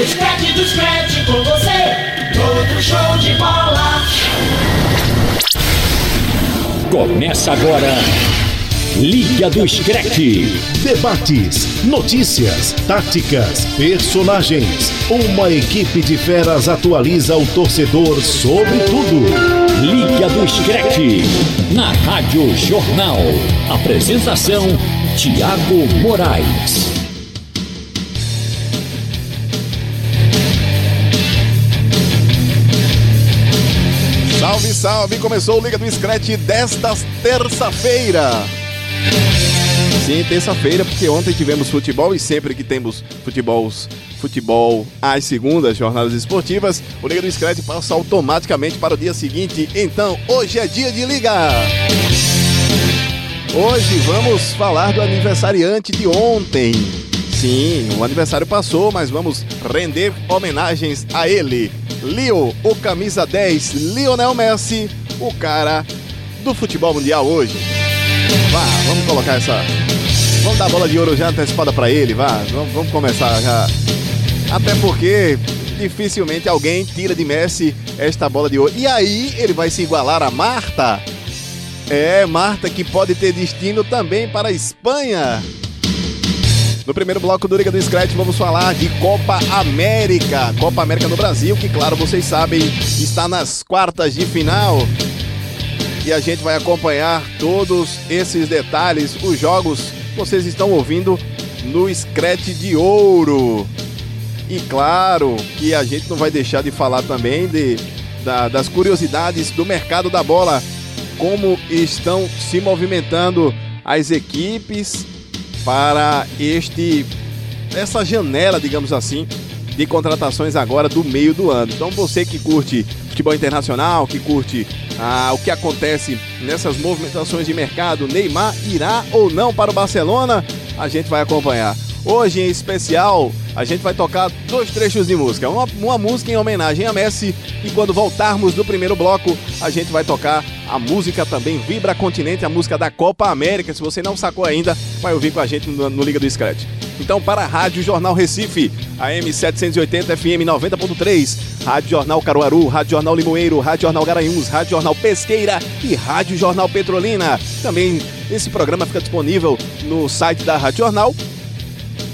O Scratch do Scratch com você, todo show de bola. Começa agora. Liga do Screte. Debates, notícias, táticas, personagens. Uma equipe de feras atualiza o torcedor sobre tudo. Liga do Screte. Na Rádio Jornal. Apresentação: Tiago Moraes. Salve, salve! Começou o Liga do Scratch desta terça-feira. Sim, terça-feira, porque ontem tivemos futebol e sempre que temos futebol, futebol às segundas, jornadas esportivas, o Liga do Scratch passa automaticamente para o dia seguinte. Então, hoje é dia de liga! Hoje vamos falar do aniversariante de ontem. Sim, o aniversário passou, mas vamos render homenagens a ele. Leo, o camisa 10, Lionel Messi, o cara do futebol mundial hoje. Vá, vamos colocar essa. Vamos dar a bola de ouro já antecipada para ele, vá. Vamos, vamos começar já. Até porque dificilmente alguém tira de Messi esta bola de ouro. E aí ele vai se igualar a Marta. É, Marta que pode ter destino também para a Espanha. No primeiro bloco do Liga do Scratch vamos falar de Copa América. Copa América no Brasil, que claro, vocês sabem, está nas quartas de final. E a gente vai acompanhar todos esses detalhes, os jogos vocês estão ouvindo no Scratch de Ouro. E claro que a gente não vai deixar de falar também de, da, das curiosidades do mercado da bola, como estão se movimentando as equipes para este essa janela, digamos assim, de contratações agora do meio do ano. Então você que curte futebol internacional, que curte ah, o que acontece nessas movimentações de mercado, Neymar irá ou não para o Barcelona, a gente vai acompanhar. Hoje em especial, a gente vai tocar dois trechos de música. Uma, uma música em homenagem a Messi e quando voltarmos do primeiro bloco, a gente vai tocar a música também Vibra Continente, a música da Copa América. Se você não sacou ainda, vai ouvir com a gente no, no Liga do Scratch. Então, para a Rádio Jornal Recife, AM 780 FM 90.3, Rádio Jornal Caruaru, Rádio Jornal Limoeiro, Rádio Jornal Garanhuns, Rádio Jornal Pesqueira e Rádio Jornal Petrolina. Também esse programa fica disponível no site da Rádio Jornal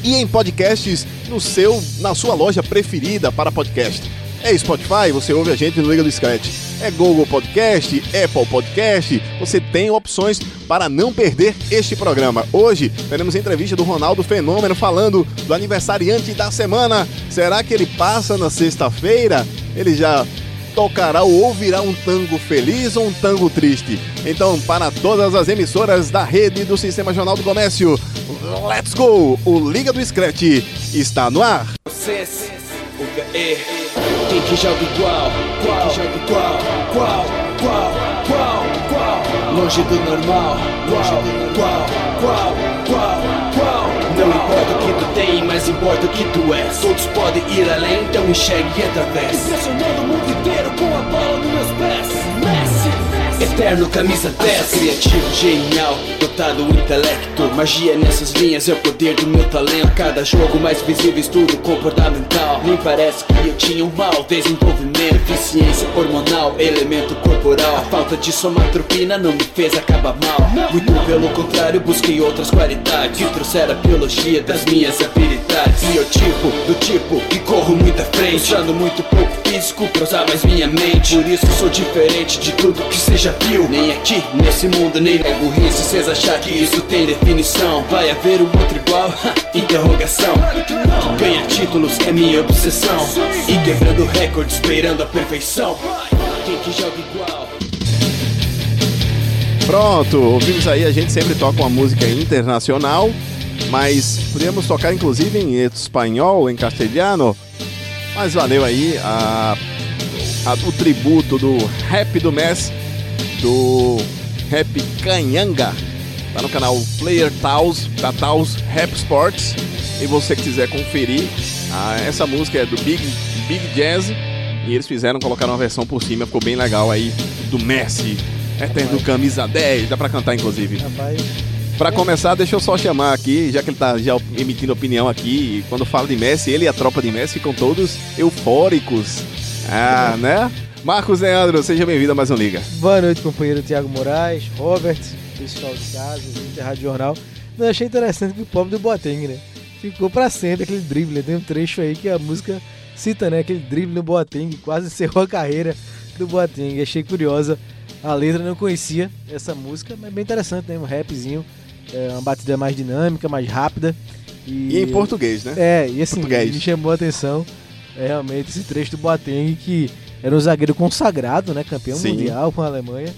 e em podcasts no seu, na sua loja preferida para podcast. É Spotify, você ouve a gente no Liga do Scratch. É Google Podcast, Apple Podcast. Você tem opções para não perder este programa. Hoje teremos entrevista do Ronaldo Fenômeno falando do aniversariante da semana. Será que ele passa na sexta-feira? Ele já tocará ou ouvirá um tango feliz ou um tango triste? Então, para todas as emissoras da rede do Sistema Jornal do Comércio, let's go! O Liga do Scratch está no ar. Vocês, o VE, quem que joga igual? Joga igual? Qual? Qual? Qual? Qual? Longe do normal, do normal. Qual? Qual? Qual? Não importa o que tu tem, mas importa o que tu és. Todos podem ir além, então enxergue e através. Impressionando o mundo inteiro com a bola nos meus pés. Eterno camisa 10 Criativo, genial, dotado intelecto. Magia nessas linhas é o poder do meu talento. Cada jogo mais visível, estudo comportamental. Nem parece que eu tinha um mau desenvolvimento Eficiência hormonal, elemento corporal. A falta de somatropina não me fez acabar mal. Muito pelo contrário, busquei outras qualidades. Que trouxeram a biologia das minhas habilidades. Biotipo, do tipo que corro muito à frente. Usando muito pouco físico pra usar mais minha mente. Por isso sou diferente de tudo que seja viu Nem aqui, nesse mundo, nem é burrice Cês achar que isso tem definição Vai haver um outro igual? Interrogação Ganhar títulos é minha obsessão E quebrando recordes, beirando a perfeição Quem que joga igual? Pronto, ouvimos aí, a gente sempre toca uma música internacional, mas podemos tocar inclusive em espanhol, em castelhano. Mas valeu aí a, a, o tributo do rap do Messi, do rap Canhanga. Tá no canal Player Taos, da Taos Rap Sports. E você quiser conferir, ah, essa música é do Big, Big Jazz. E eles fizeram, colocaram uma versão por cima, ficou bem legal aí, do Messi. Eterno camisa 10, dá pra cantar inclusive. Rapaz, Pra começar, deixa eu só chamar aqui, já que ele tá já emitindo opinião aqui, quando fala de Messi, ele e a tropa de Messi ficam todos eufóricos. Ah, né? Marcos Leandro, seja bem-vindo a mais um Liga. Boa noite, companheiro Tiago Moraes, Robert, pessoal de casa, gente Rádio Jornal. Eu achei interessante que o pobre do Boateng, né? Ficou pra sempre aquele drible. Tem um trecho aí que a música cita, né? Aquele drible no Boateng, quase encerrou a carreira do Boateng. Achei curiosa a letra, não conhecia essa música, mas bem interessante, né? Um rapzinho, é, uma batida mais dinâmica, mais rápida. E em português, né? É, e assim, Português. me chamou a atenção é realmente esse trecho do Boateng, que era um zagueiro consagrado, né? Campeão Sim. mundial com a Alemanha.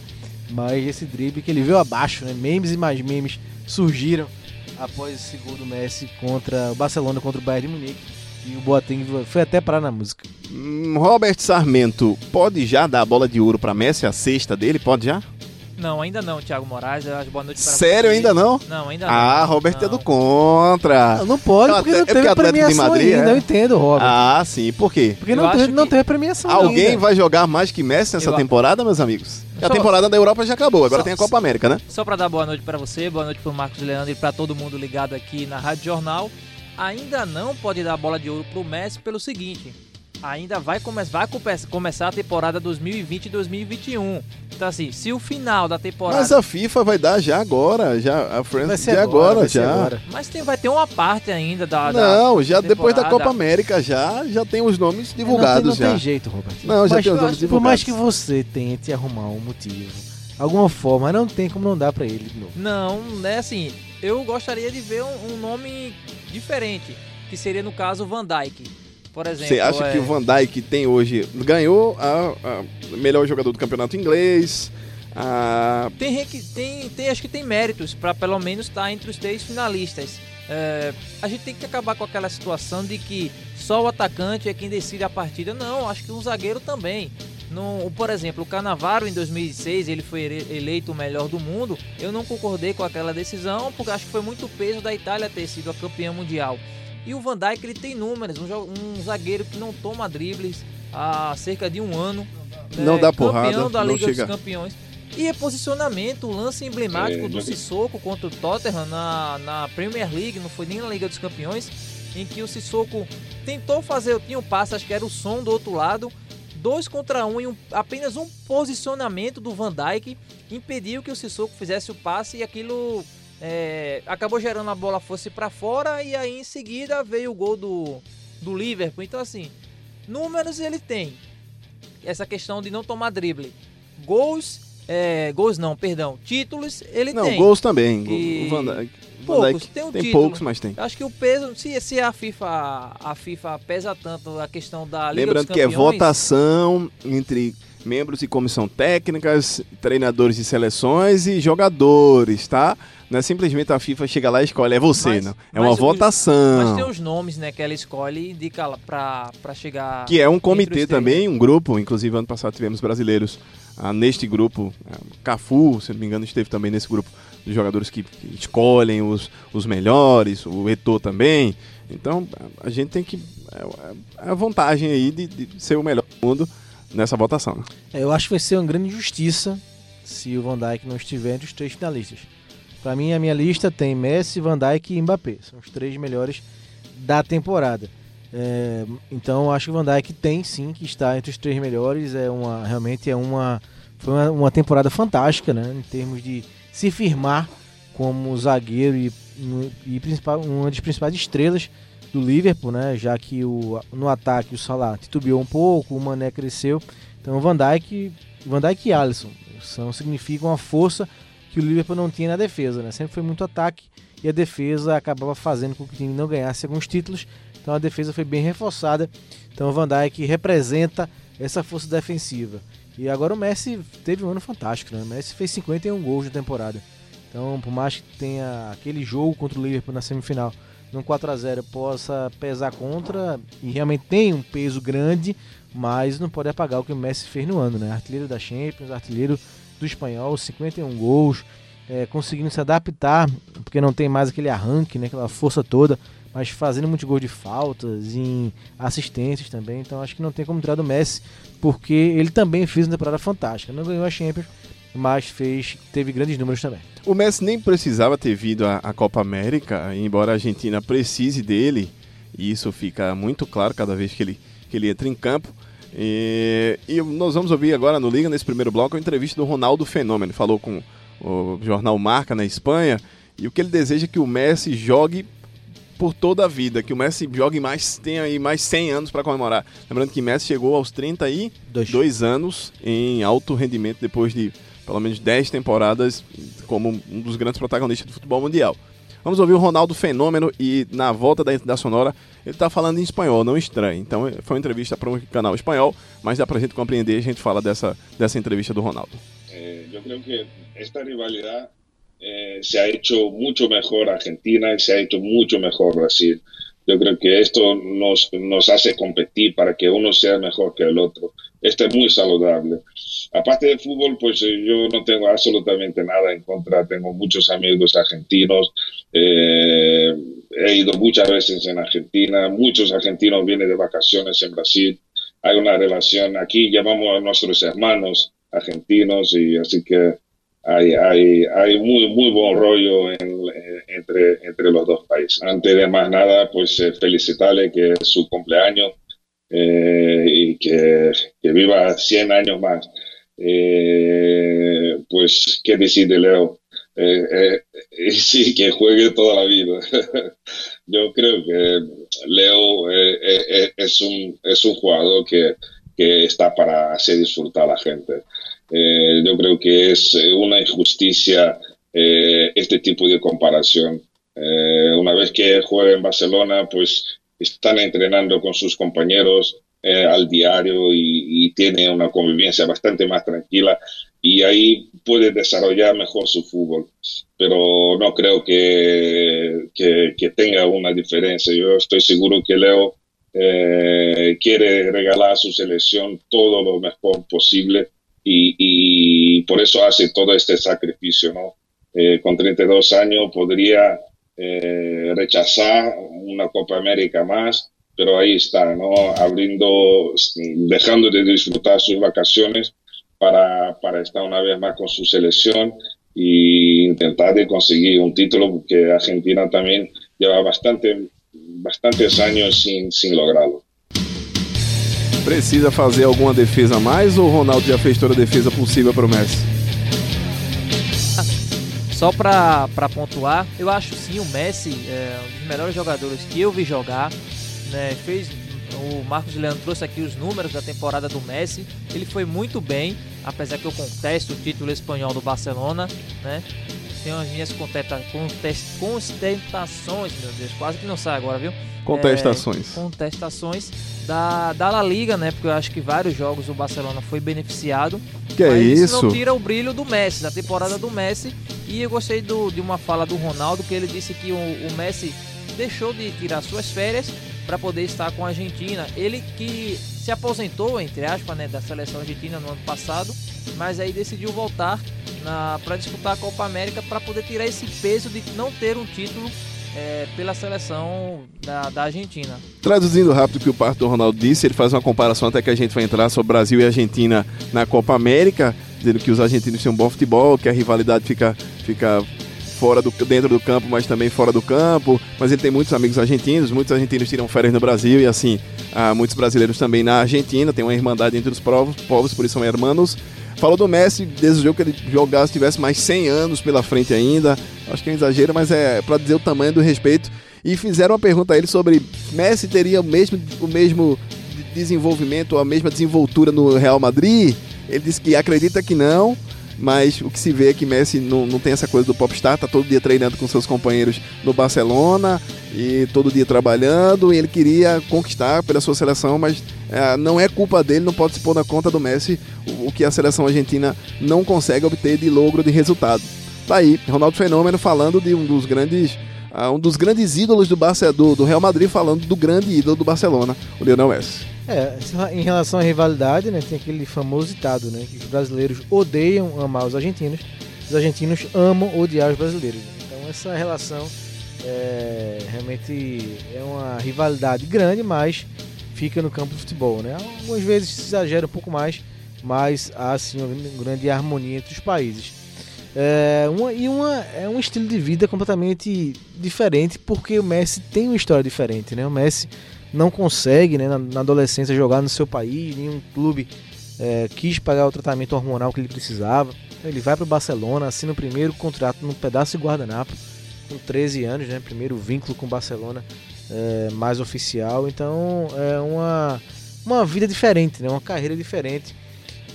Mas esse drible que ele veio abaixo, né? Memes e mais memes surgiram após esse gol do Messi contra o Barcelona contra o Bayern de Munique. E o Boateng foi até parar na música. Hum, Robert Sarmento, pode já dar a bola de ouro pra Messi, a sexta dele? Pode já? Não, ainda não, Thiago Moraes. Eu acho boa noite para Sério, você. ainda não? Não, ainda não. Ah, Robert é Não. do contra. Não, não pode, o porque não é teve porque Atlético de premiação Madrid, ainda. é? Eu entendo, Robert. Ah, sim. Por quê? porque eu não teve, não que- teve premiação Alguém ainda. vai jogar mais que Messi nessa Eu- temporada, meus amigos? E a Só- temporada da Europa já acabou, agora Só- tem a Copa América, né? Só para dar boa noite para você, boa noite para Marcos Leandro e para todo mundo ligado aqui na Rádio Jornal. Ainda não pode dar a bola de ouro pro Messi pelo seguinte: ainda vai, come vai come- começar a temporada 2020 e 2021. Então, assim, se o final da temporada. Mas a FIFA vai dar já agora, já a ser de agora, vai ser já. agora. Mas tem, vai ter uma parte ainda da. da- Não, já da depois da temporada. Copa América já, já tem os nomes não divulgados tem, não já. tem jeito, Robert. Não, já Mas tem os eu nomes acho- Por mais que divulgados. você tente arrumar um motivo, alguma forma, não tem como não dar pra ele de novo. Não, né? Assim, eu gostaria de ver um, um nome diferente, que seria no caso Van Dyke. Por exemplo. Você acha é, que o Van Dijk tem hoje ganhou a, a melhor jogador do campeonato inglês? A, Tem, tem, tem, acho que tem méritos para pelo menos estar entre os três finalistas. É, a gente tem que acabar com aquela situação de que só o atacante é quem decide a partida. Não, acho que um zagueiro também. No, por exemplo, o Canavaro em 2006 ele foi ele- eleito o melhor do mundo. Eu não concordei com aquela decisão porque acho que foi muito peso da Itália ter sido a campeã mundial. E o Van Dijk ele tem números, um, um zagueiro que não toma dribles há cerca de um ano. Não é, dá porrada, Campeão da não Liga chega. dos Campeões. E é posicionamento, o lance emblemático do Sissoko contra o Tottenham na, na Premier League, não foi nem na Liga dos Campeões, em que o Sissoko tentou fazer, tinha um passe, acho que era o som do outro lado, dois contra um e um- apenas um posicionamento do Van Dijk impediu que o Sissoko fizesse o passe e aquilo é, acabou gerando a bola fosse para fora e aí em seguida veio o gol do, do Liverpool. Então assim, números ele tem. Essa questão de não tomar drible. Gols, é, gols não, perdão, títulos ele não, tem. gols também. E O Van Dijk, Van poucos, Dijk tem um tem título. poucos, mas tem. Acho que o peso, se, se a FIFA a FIFA pesa tanto a questão da Liga Lembrando que é votação entre membros de comissão técnicas, treinadores de seleções e jogadores, tá? Não é simplesmente a FIFA chega lá e escolhe, é você, Mas- não. É uma votação. Mas tem os nomes, né, que ela escolhe e indica pra chegar. Que é um comitê também, um grupo. Inclusive, ano passado tivemos brasileiros ah, neste grupo. Ah, Cafu, se não me engano, esteve também nesse grupo dos jogadores que, escolhem os, os melhores. O Eto'o também. Então, a- gente tem que... É é a vantagem aí de, de ser o melhor do mundo nessa votação. É, eu acho que vai ser uma grande injustiça se o Van Dijk não estiver entre os três finalistas. Pra mim, a minha lista tem Messi, Van Dijk e Mbappé. São os três melhores da temporada. É, então, acho que o Van Dijk tem sim que estar entre os três melhores. É uma, realmente é uma, foi uma, uma temporada fantástica, né? Em termos de se firmar como zagueiro e, e principal, uma das principais estrelas do Liverpool, né? Já que o, no ataque o Salah titubeou um pouco, o Mané cresceu. Então Van Dijk, Van Dijk e Alisson são, significam a força que o Liverpool não tinha na defesa, né? Sempre foi muito ataque e a defesa acabava fazendo com que o time não ganhasse alguns títulos. Então a defesa foi bem reforçada. Então o Van Dijk representa essa força defensiva. E agora o Messi teve um ano fantástico, né? O Messi fez 51 gols na temporada. Então, por mais que tenha aquele jogo contra o Liverpool na semifinal, num 4 a 0 possa pesar contra, e realmente tem um peso grande, mas não pode apagar o que o Messi fez no ano, né? Artilheiro da Champions, artilheiro do espanhol, 51 gols, é, conseguindo se adaptar, porque não tem mais aquele arranque, né? Aquela força toda, mas fazendo muito gol de faltas, em assistências também. Então acho que não tem como tirar do Messi, porque ele também fez uma temporada fantástica. Não ganhou a Champions, mas fez teve grandes números também. O Messi nem precisava ter vindo à, à Copa América, embora a Argentina precise dele, e isso fica muito claro cada vez que ele, que ele entra em campo. E, e nós vamos ouvir agora no Liga, nesse primeiro bloco, a entrevista do Ronaldo Fenômeno. Ele falou com o jornal Marca na Espanha, e o que ele deseja é que o Messi jogue por toda a vida, que o Messi jogue mais, tenha aí mais 100 anos para comemorar. Lembrando que Messi chegou aos 32 Dois. anos em alto rendimento depois de pelo menos 10 temporadas como um dos grandes protagonistas do futebol mundial. Vamos ouvir o Ronaldo Fenômeno e na volta da, da Sonora ele está falando em espanhol, não estranho. Então foi uma entrevista para um canal espanhol, mas dá para a gente compreender, a gente fala dessa, dessa entrevista do Ronaldo. Eh, eu creio que esta rivalidade eh, se ha hecho mucho mejor Argentina y se ha hecho mucho mejor Brasil. Yo creo que esto nos, nos hace competir para que uno sea mejor que el otro. Esto es muy saludable. Aparte del fútbol, pues eh, yo no tengo absolutamente nada en contra. Tengo muchos amigos argentinos. Eh, he ido muchas veces en Argentina. Muchos argentinos vienen de vacaciones en Brasil. Hay una relación aquí. Llamamos a nuestros hermanos argentinos y así que hay, hay, hay muy, muy buen rollo entre, entre los dos países. Antes de más nada, pues eh, felicitarle que es su cumpleaños eh, y que, que, viva 100 años más. Eh, pues, ¿qué decir de Leo? sí, que juegue toda la vida. Yo creo que Leo es, un, es un jugador que, que está para hacer disfrutar a la gente. Eh, yo creo que es eh, una injusticia eh, este tipo de comparación. una vez que juega en Barcelona, pues están entrenando con sus compañeros al diario y, tiene una convivencia bastante más tranquila y ahí puede desarrollar mejor su fútbol. Pero no creo que, que, que tenga una diferencia. Yo estoy seguro que Leo quiere regalar a su selección todo lo mejor posible y, por eso hace todo este sacrificio, ¿no? Eh, con 32 años podría eh, rechazar una Copa América más, pero ahí está, ¿no? Abriendo, dejando de disfrutar sus vacaciones para, para estar una vez más con su selección e intentar de conseguir un título que Argentina también lleva bastante, bastantes años sin, sin lograrlo. Precisa fazer alguma defesa a mais ou o Ronaldo já fez toda a defesa possível para o Messi? Só para pontuar, eu acho sim o Messi é um dos melhores jogadores que eu vi jogar. Né? Fez o Marcos Leandro trouxe aqui os números da temporada do Messi. Ele foi muito bem, apesar que eu contesto o título espanhol do Barcelona, né? Tenho as minhas contesta, contest, contestações, meu Deus, quase que não sai agora, viu? Contestações. É, contestações da, da La Liga, né? Porque eu acho que vários jogos o Barcelona foi beneficiado. Que é isso? Isso não tira o brilho do Messi, da temporada do Messi. E eu gostei do, de uma fala do Ronaldo, que ele disse que o, o Messi deixou de tirar suas férias para poder estar com a Argentina. Ele que se aposentou, entre aspas, né, da seleção argentina no ano passado, mas aí decidiu voltar para disputar a Copa América para poder tirar esse peso de não ter um título é, pela seleção da, da, Argentina. Traduzindo rápido o que o Parto do Ronaldo disse, ele faz uma comparação até que a gente vai entrar sobre Brasil e Argentina na Copa América, dizendo que os argentinos têm um bom futebol, que a rivalidade fica, fica fora do, dentro do campo, mas também fora do campo. Mas ele tem muitos amigos argentinos, muitos argentinos tiram férias no Brasil e assim, muitos brasileiros também na Argentina, tem uma irmandade entre os povos, povos por isso são hermanos. Falou do Messi, desejou que ele jogasse, tivesse mais 100 anos pela frente ainda. Acho que é um exagero, mas é para dizer o tamanho do respeito. E fizeram uma pergunta a ele sobre Messi teria o mesmo, o mesmo desenvolvimento, a mesma desenvoltura no Real Madrid. Ele disse que acredita que não, mas o que se vê é que Messi não, não tem essa coisa do popstar, tá todo dia treinando com seus companheiros no Barcelona e todo dia trabalhando, e ele queria conquistar pela sua seleção, mas é, não é culpa dele, não pode se pôr na conta do Messi o, o que a seleção argentina não consegue obter de logro de resultado. Tá aí, Ronaldo Fenômeno falando de um dos grandes uh, um dos grandes ídolos do, Barça, do, do Real Madrid falando do grande ídolo do Barcelona, o Lionel Messi. É, em relação à rivalidade, né, tem aquele famoso ditado, né, que os brasileiros odeiam amar os argentinos, os argentinos amam odiar os brasileiros. Né? Então essa relação é, realmente é uma rivalidade grande, mas fica no campo do futebol, né? Algumas vezes se exagera um pouco mais, mas há sim uma grande harmonia entre os países. É, uma, e uma, é um estilo de vida completamente diferente, porque o Messi tem uma história diferente. Né? O Messi não consegue, né, na, na adolescência, jogar no seu país, nenhum clube é, quis pagar o tratamento hormonal que ele precisava. Ele vai para o Barcelona, assina o primeiro contrato num pedaço de guardanapo, com 13 anos, né? primeiro vínculo com o Barcelona é, mais oficial. Então é uma, uma vida diferente, né? uma carreira diferente.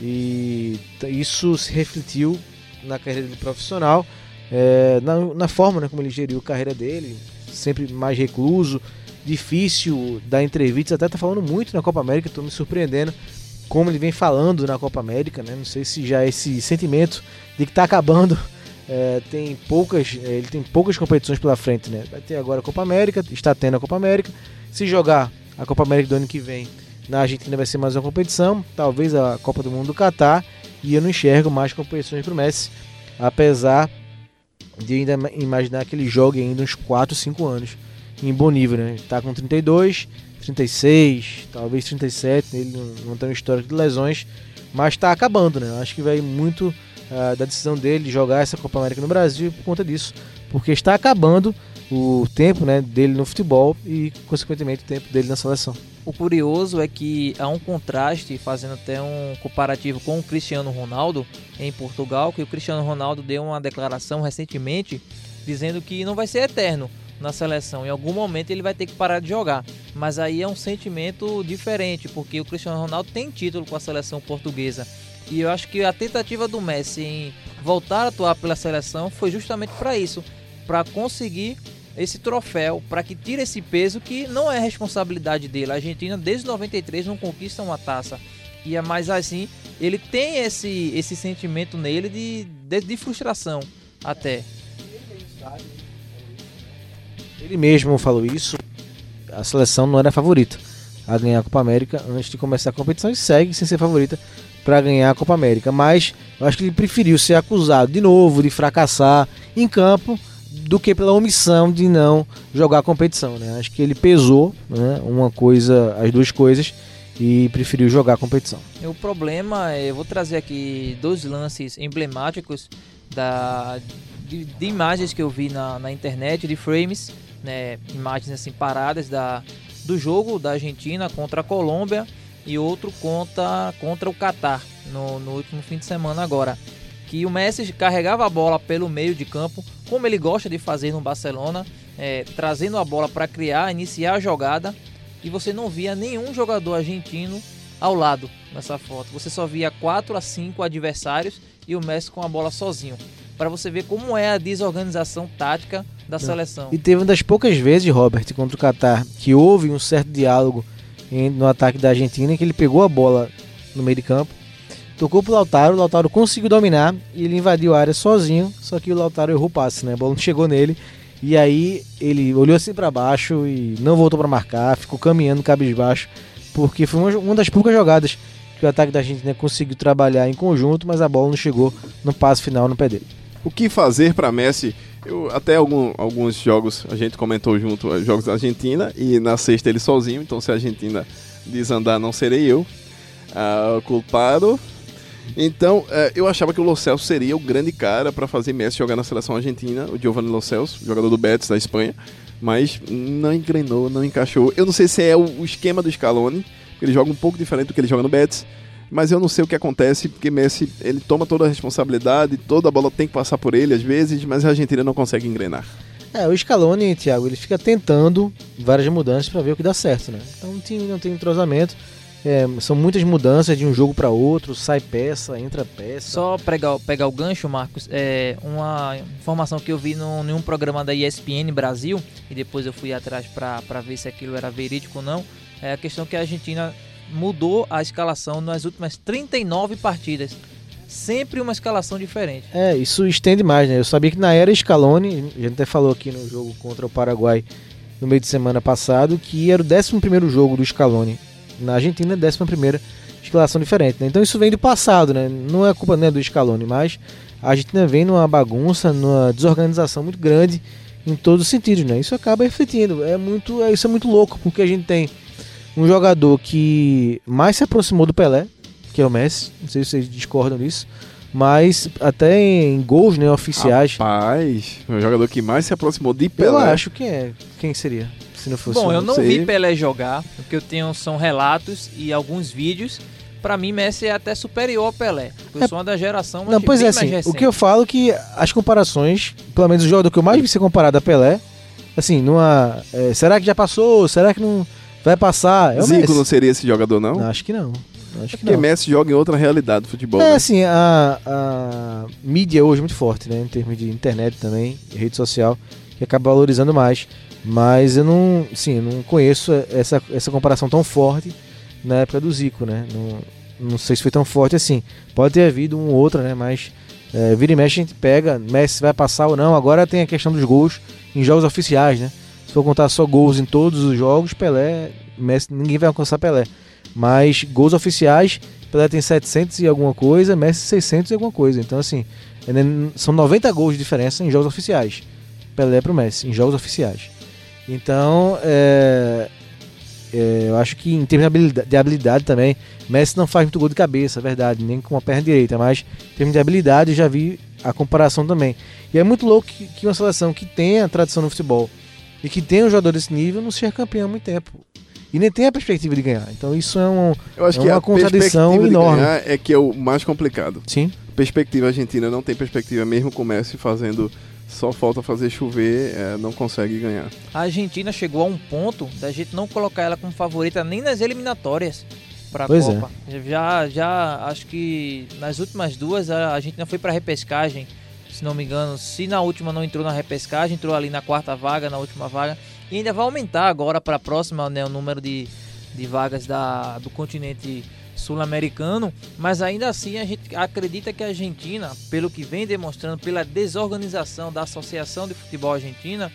E isso se refletiu na carreira dele profissional, é, na, na, forma né, como ele geriu a carreira dele, sempre mais recluso, difícil dar entrevistas, até tá falando muito na Copa América, estou me surpreendendo como ele vem falando na Copa América, né? Não sei se já esse sentimento de que está acabando é, tem poucas, é, ele tem poucas competições pela frente, né? Vai ter agora a Copa América, está tendo a Copa América. Se jogar a Copa América do ano que vem na Argentina vai ser mais uma competição, talvez a Copa do Mundo do Catar, e eu não enxergo mais competições para o Messi, apesar de ainda imaginar que ele jogue ainda uns 4, 5 anos em bom nível, né? Está com 32, 36, talvez 37, ele não, não tem um histórico de lesões, mas está acabando, né? Acho que vai muito uh, da decisão dele de jogar essa Copa América no Brasil por conta disso, porque está acabando o tempo né, dele no futebol e, consequentemente, o tempo dele na seleção. O curioso é que há um contraste, fazendo até um comparativo com o Cristiano Ronaldo em Portugal, que o Cristiano Ronaldo deu uma declaração recentemente dizendo que não vai ser eterno na seleção. Em algum momento ele vai ter que parar de jogar. Mas aí é um sentimento diferente, porque o Cristiano Ronaldo tem título com a seleção portuguesa. E eu acho que a tentativa do Messi em voltar a atuar pela seleção foi justamente para isso, para conseguir esse troféu, para que tire esse peso que não é responsabilidade dele. A Argentina desde 93 não conquista uma taça. E é mais assim, ele tem esse esse sentimento nele de, de, de frustração até. Ele mesmo falou isso. A seleção não era a favorita a ganhar a Copa América antes de começar a competição e segue sem ser favorita para ganhar a Copa América. Mas eu acho que ele preferiu ser acusado de novo de fracassar em campo do que pela omissão de não jogar a competição. Né? Acho que ele pesou né, uma coisa, as duas coisas e preferiu jogar a competição. O problema, eu vou trazer aqui dois lances emblemáticos da, de, de imagens que eu vi na, na internet, de frames né, imagens assim paradas da, do jogo da Argentina contra a Colômbia e outro contra, contra o Catar no, no último fim de semana agora. Que o Messi carregava a bola pelo meio de campo, como ele gosta de fazer no Barcelona, é, trazendo a bola para criar, iniciar a jogada, e você não via nenhum jogador argentino ao lado nessa foto. Você só via 4 a 5 adversários e o Messi com a bola sozinho. Para você ver como é a desorganização tática da seleção. E teve uma das poucas vezes, Robert, contra o Qatar, que houve um certo diálogo no ataque da Argentina, em que ele pegou a bola no meio de campo, tocou pro Lautaro, o Lautaro conseguiu dominar e ele invadiu a área sozinho, só que o Lautaro errou o passe, né? A bola não chegou nele. E aí ele olhou assim para baixo e não voltou para marcar, ficou caminhando cabisbaixo, porque foi uma, uma das poucas jogadas que o ataque da Argentina conseguiu trabalhar em conjunto, mas a bola não chegou no passe final no pé dele. O que fazer para Messi eu, até algum, alguns jogos a gente comentou junto, eh, jogos da Argentina, e na sexta ele sozinho, então se a Argentina desandar não serei eu uh, culpado. Então, uh, eu achava que o Lo seria o grande cara para fazer Messi jogar na seleção argentina, o Giovanni Lo jogador do Betis da Espanha, mas não engrenou, não encaixou. Eu não sei se é o, esquema do Scaloni, ele joga um pouco diferente do que ele joga no Betis, mas eu não sei o que acontece, porque Messi ele toma toda a responsabilidade, toda a bola tem que passar por ele às vezes, mas a Argentina não consegue engrenar. É, o Scaloni, Thiago, ele fica tentando várias mudanças para ver o que dá certo, né? Então o time não tem entrosamento. É, são muitas mudanças de um jogo para outro, sai peça, entra peça. Só pegar, pegar o gancho, Marcos, é uma informação que eu vi no, em um programa da ESPN Brasil, e depois eu fui atrás para ver se aquilo era verídico ou não, é a questão que a Argentina mudou a escalação nas últimas 39 partidas. Sempre uma escalação diferente. É, isso estende mais, né? Eu sabia que na era Scaloni, a gente até falou aqui no jogo contra o Paraguai no meio de semana passado, que era o 11 jogo do Scaloni. Na Argentina, 11 escalação diferente. Né? Então isso vem do passado, né? Não é culpa né, do Scaloni, mas a Argentina vem numa bagunça, numa desorganização muito grande em todos os sentidos, né? Isso acaba refletindo. É muito, é, isso é muito louco, porque a gente tem um jogador que mais se aproximou do Pelé, que é o Messi. Não sei se vocês discordam disso. Mas até em gols né, oficiais, Rapaz, o jogador que mais se aproximou de Pelé. eu acho que é. Quem seria? Se não fosse Bom, eu não vi Pelé jogar. O que eu tenho são relatos e alguns vídeos. Pra mim, Messi é até superior ao Pelé. Eu É- sou uma da geração, mas Não, pois bem é, mais assim, o que eu falo é que as comparações, pelo menos o jogador que eu mais vi ser comparado a Pelé, assim, numa. é, será que já passou? Será que não vai passar? É o Zico Messi. não seria esse jogador, não? Não, acho que não. Acho que Porque não. Messi joga em outra realidade do futebol. É né? assim, a, a mídia hoje é muito forte, né? Em termos de internet também, rede social, que acaba valorizando mais. Mas eu não, sim, não conheço essa, essa comparação tão forte na época do Zico, né? Não, não sei se foi tão forte assim. Pode ter havido um ou outro, né? Mas é, vira e mexe a gente pega, Messi vai passar ou não. Agora tem a questão dos gols em jogos oficiais, né? Se for contar só gols em todos os jogos, Pelé, Messi, ninguém vai alcançar Pelé. Mas gols oficiais, Pelé tem 700 e alguma coisa, Messi 600 e alguma coisa. Então, assim, é, né, são 90 gols de diferença em jogos oficiais. Pelé pro Messi, em jogos oficiais. Então, é, é, eu acho que em termos de habilidade, de habilidade também, Messi não faz muito gol de cabeça, é verdade, nem com a perna direita, mas em termos de habilidade eu já vi a comparação também. E é muito louco que, que uma seleção que tenha tradição no futebol e que tenha um jogador desse nível não seja campeão há muito tempo. E nem tem a perspectiva de ganhar. Então isso é um. Eu acho é que uma a contradição enorme. é que é o mais complicado. Sim. Perspectiva argentina não tem perspectiva, mesmo com o Messi fazendo. Só falta fazer chover, é, não consegue ganhar. A Argentina chegou a um ponto da gente não colocar ela como favorita nem nas eliminatórias para a Pois é. Copa. Já, já acho que nas últimas duas a Argentina foi para repescagem, se não me engano. Se na última não entrou na repescagem, entrou ali na quarta vaga, na última vaga. E ainda vai aumentar agora para a próxima né, o número de, de vagas da, do continente sul-americano, mas ainda assim a gente acredita que a Argentina, pelo que vem demonstrando, pela desorganização da Associação de Futebol Argentina,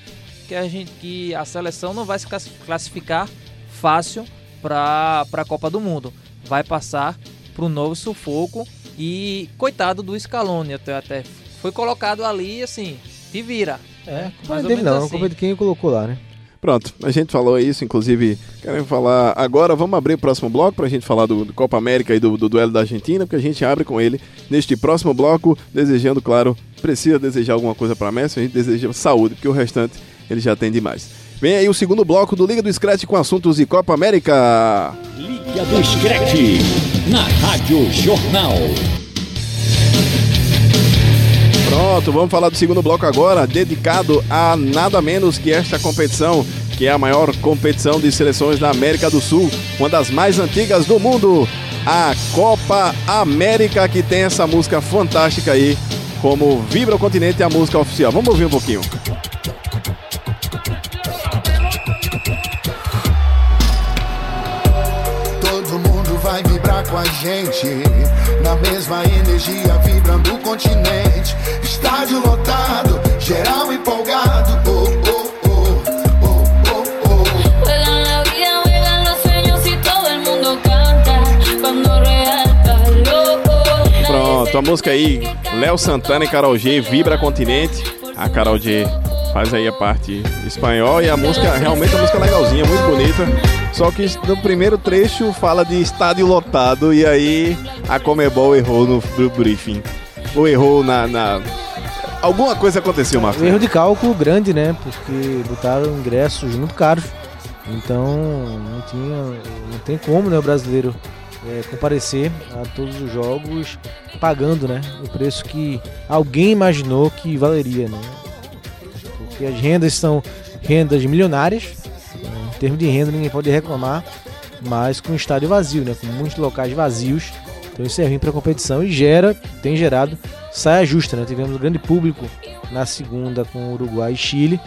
que a gente que a seleção não vai se classi- classificar fácil para a Copa do Mundo. Vai passar para o novo sufoco e coitado do Scaloni até, até foi colocado ali assim, te vira. É, culpa ou dele não, assim. a culpa é de quem colocou lá, né? Pronto, a gente falou isso, inclusive queremos falar agora, vamos abrir o próximo bloco pra gente falar do, do Copa América e do, do duelo da Argentina, porque a gente abre com ele neste próximo bloco, desejando, claro, precisa desejar alguma coisa pra Messi, a gente deseja saúde, porque o restante ele já tem demais. Vem aí o segundo bloco do Liga do Scratch com assuntos de Copa América. Liga do Screte, na Rádio Jornal. Pronto, vamos falar do segundo bloco agora, dedicado a nada menos que esta competição, que é a maior competição de seleções da América do Sul, uma das mais antigas do mundo, a Copa América, que tem essa música fantástica aí, como Vibra o Continente, a música oficial. Vamos ouvir um pouquinho. Todo mundo vai vibrar com a gente. Na mesma energia, vibrando o continente. Estádio lotado, geral empolgado. Oh, oh, oh, oh, oh, oh. Juegan la vida, juegan los sueños y todo el mundo canta cuando real está loco. Pronto, a música aí, Léo Santana e Carol G, Vibra Continente. A Carol G faz aí a parte espanhol e a música, realmente a música é legalzinha, muito bonita. Só que no primeiro trecho fala de estádio lotado e aí a Comebol errou no, no briefing. Ou errou na, na- Alguma coisa aconteceu, Marcos. Erro de cálculo grande, né? Porque botaram ingressos muito caros. Então não tinha. Não tem como, né, o brasileiro é, comparecer a todos os jogos pagando, né? O preço que alguém imaginou que valeria, né? Porque as rendas são rendas milionárias. Em termos de renda ninguém pode reclamar. Mas com o estádio vazio, né? Com muitos locais vazios. Então isso é ruim para a competição e gera, tem gerado saia justa, né? Tivemos um grande público na segunda com Uruguai e Chile.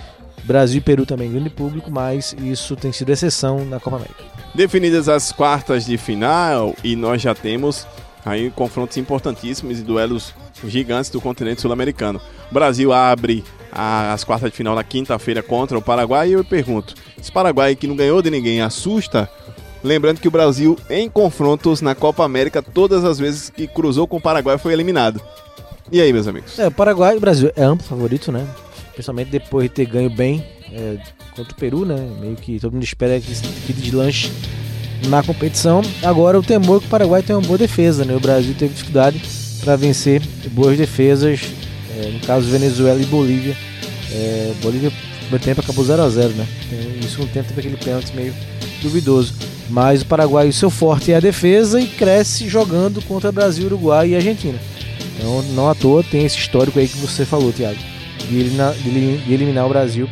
Brasil e Peru também grande público, mas isso tem sido exceção na Copa América. Definidas as quartas de final e nós já temos aí confrontos importantíssimos e duelos gigantes do continente sul-americano. O Brasil abre as quartas de final na quinta-feira contra o Paraguai e eu pergunto, esse Paraguai que não ganhou de ninguém assusta? Lembrando que o Brasil em confrontos na Copa América todas as vezes que cruzou com o Paraguai foi eliminado. E aí, meus amigos? É, o Paraguai e o Brasil é amplo favorito, né? Principalmente depois de ter ganho bem é, contra o Peru, né? Meio que todo mundo espera que, que deslanche na competição. Agora o temor é que o Paraguai tem uma boa defesa, né? O Brasil teve dificuldade para vencer boas defesas, é, no caso Venezuela e Bolívia. É, Bolívia no tempo acabou 0 a 0 né? Tem, no segundo tempo teve aquele pênalti meio duvidoso. Mas o Paraguai, o seu forte é a defesa e cresce jogando contra Brasil, Uruguai e Argentina. Então, não à toa tem esse histórico aí que você falou, Thiago, de eliminar, de eli- de eliminar o Brasil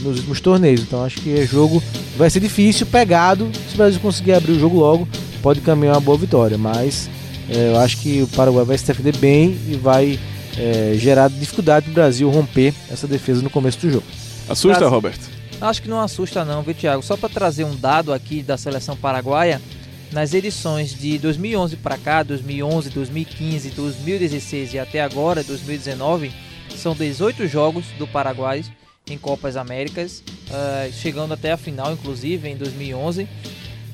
nos últimos torneios. Então, acho que é jogo vai ser difícil, pegado. Se o Brasil conseguir abrir o jogo logo, pode caminhar uma boa vitória. Mas é, eu acho que o Paraguai vai se defender bem e vai é, gerar dificuldade para o Brasil romper essa defesa no começo do jogo. Assusta, Brasil- Roberto? Acho que não assusta não, viu, Thiago? Só para trazer um dado aqui da seleção paraguaia, nas edições de 2011 para cá, 2011, 2015, 2016 e até agora, 2019, são 18 jogos do Paraguai em Copas Américas, eh, chegando até a final, inclusive, em 2011,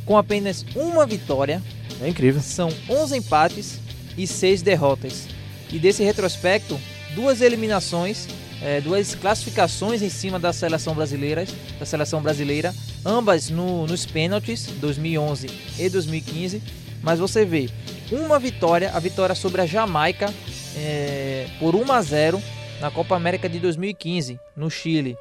com apenas uma vitória. É incrível. São 11 empates e 6 derrotas. E desse retrospecto, duas eliminações, eh, duas classificações em cima da seleção brasileira, da seleção brasileira, ambas no- nos pênaltis, 2011 e 2015. Mas você vê, uma vitória, a vitória sobre a Jamaica eh, por 1 a 0 na Copa América de 2015, no Chile.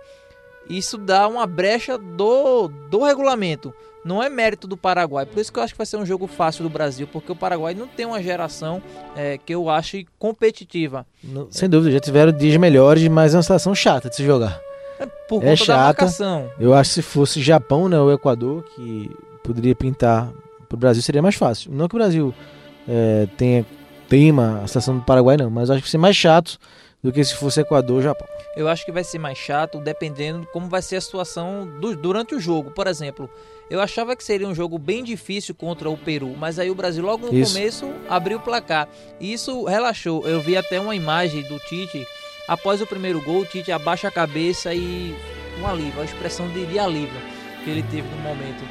Isso dá uma brecha do, do regulamento. Não é mérito do Paraguai. Por isso que eu acho que vai ser um jogo fácil do Brasil, porque o Paraguai não tem uma geração eh, que eu ache competitiva. Sem dúvida, já tiveram dias melhores, mas é uma situação chata de se jogar. É da chata. Eu acho que se fosse Japão, né, ou Equador, que poderia pintar pro Brasil, seria mais fácil. Não que o Brasil é, tenha teima a situação do Paraguai, não, mas eu acho que ser mais chato do que se fosse Equador ou Japão. Eu acho que vai ser mais chato dependendo de como vai ser a situação do- durante o jogo. Por exemplo, eu achava que seria um jogo bem difícil contra o Peru, mas aí o Brasil logo no Isso. começo abriu o placar. E isso relaxou. Eu vi até uma imagem do Tite após o primeiro gol, o Tite abaixa a cabeça e um alívio, a expressão de, de alívio que ele teve no momento.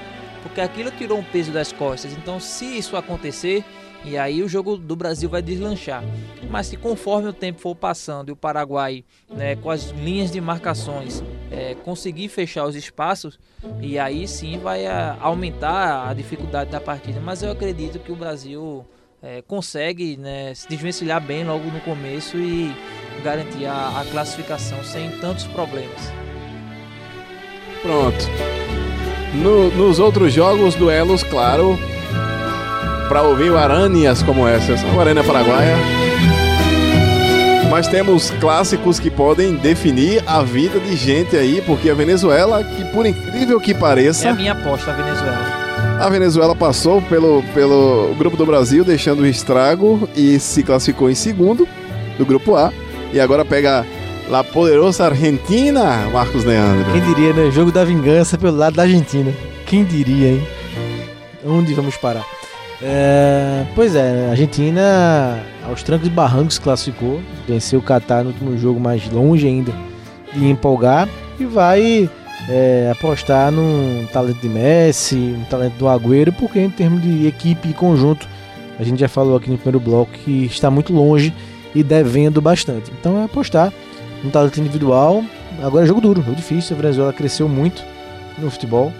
Porque aquilo tirou um peso das costas. Então, se isso acontecer, e aí o jogo do Brasil vai deslanchar. Mas se conforme o tempo for passando e o Paraguai, né, com as linhas de marcações, é, conseguir fechar os espaços, e aí sim vai ah, aumentar a dificuldade da partida. Mas eu acredito que o Brasil é, consegue né, se desvencilhar bem logo no começo e garantir a, a classificação sem tantos problemas. Pronto. No- nos outros jogos, duelos, claro, para ouvir Aranias como essas. A Arana Paraguaia. Mas temos clássicos que podem definir a vida de gente aí, porque a Venezuela, que por incrível que É pareça, a minha aposta, a Venezuela. a Venezuela passou pelo, pelo grupo do Brasil, deixando o estrago e se classificou em segundo do grupo A. E agora pega a poderosa Argentina, Marcos Leandro. Quem diria, né? Jogo da vingança pelo lado da Argentina. Quem diria, hein? Onde vamos parar? É, pois é, a Argentina aos trancos e barrancos classificou, venceu o Catar no último jogo mais longe ainda de empolgar e vai é, apostar no talento de Messi, no talento do Agüero, porque em termos de equipe e conjunto, a gente já falou aqui no primeiro bloco que está muito longe e devendo bastante. Então é apostar no talento individual. Agora é jogo duro, jogo difícil. A Venezuela cresceu muito no futebol